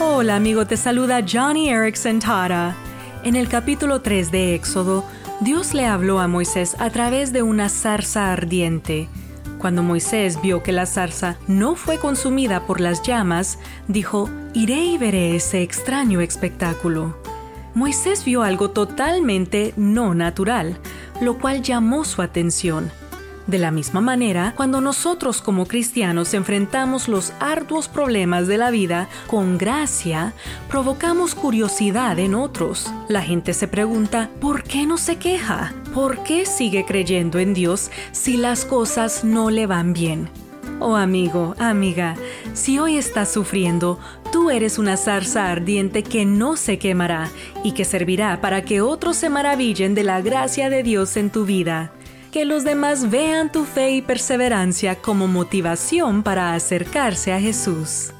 Hola amigo, te saluda Johnny Erickson Tara. En el capítulo 3 de Éxodo, Dios le habló a Moisés a través de una zarza ardiente. Cuando Moisés vio que la zarza no fue consumida por las llamas, dijo, Iré y veré ese extraño espectáculo. Moisés vio algo totalmente no natural, lo cual llamó su atención. De la misma manera, cuando nosotros como cristianos enfrentamos los arduos problemas de la vida con gracia, provocamos curiosidad en otros. La gente se pregunta, ¿por qué no se queja? ¿Por qué sigue creyendo en Dios si las cosas no le van bien? Oh amigo, amiga, si hoy estás sufriendo, tú eres una zarza ardiente que no se quemará y que servirá para que otros se maravillen de la gracia de Dios en tu vida que los demás vean tu fe y perseverancia como motivación para acercarse a Jesús.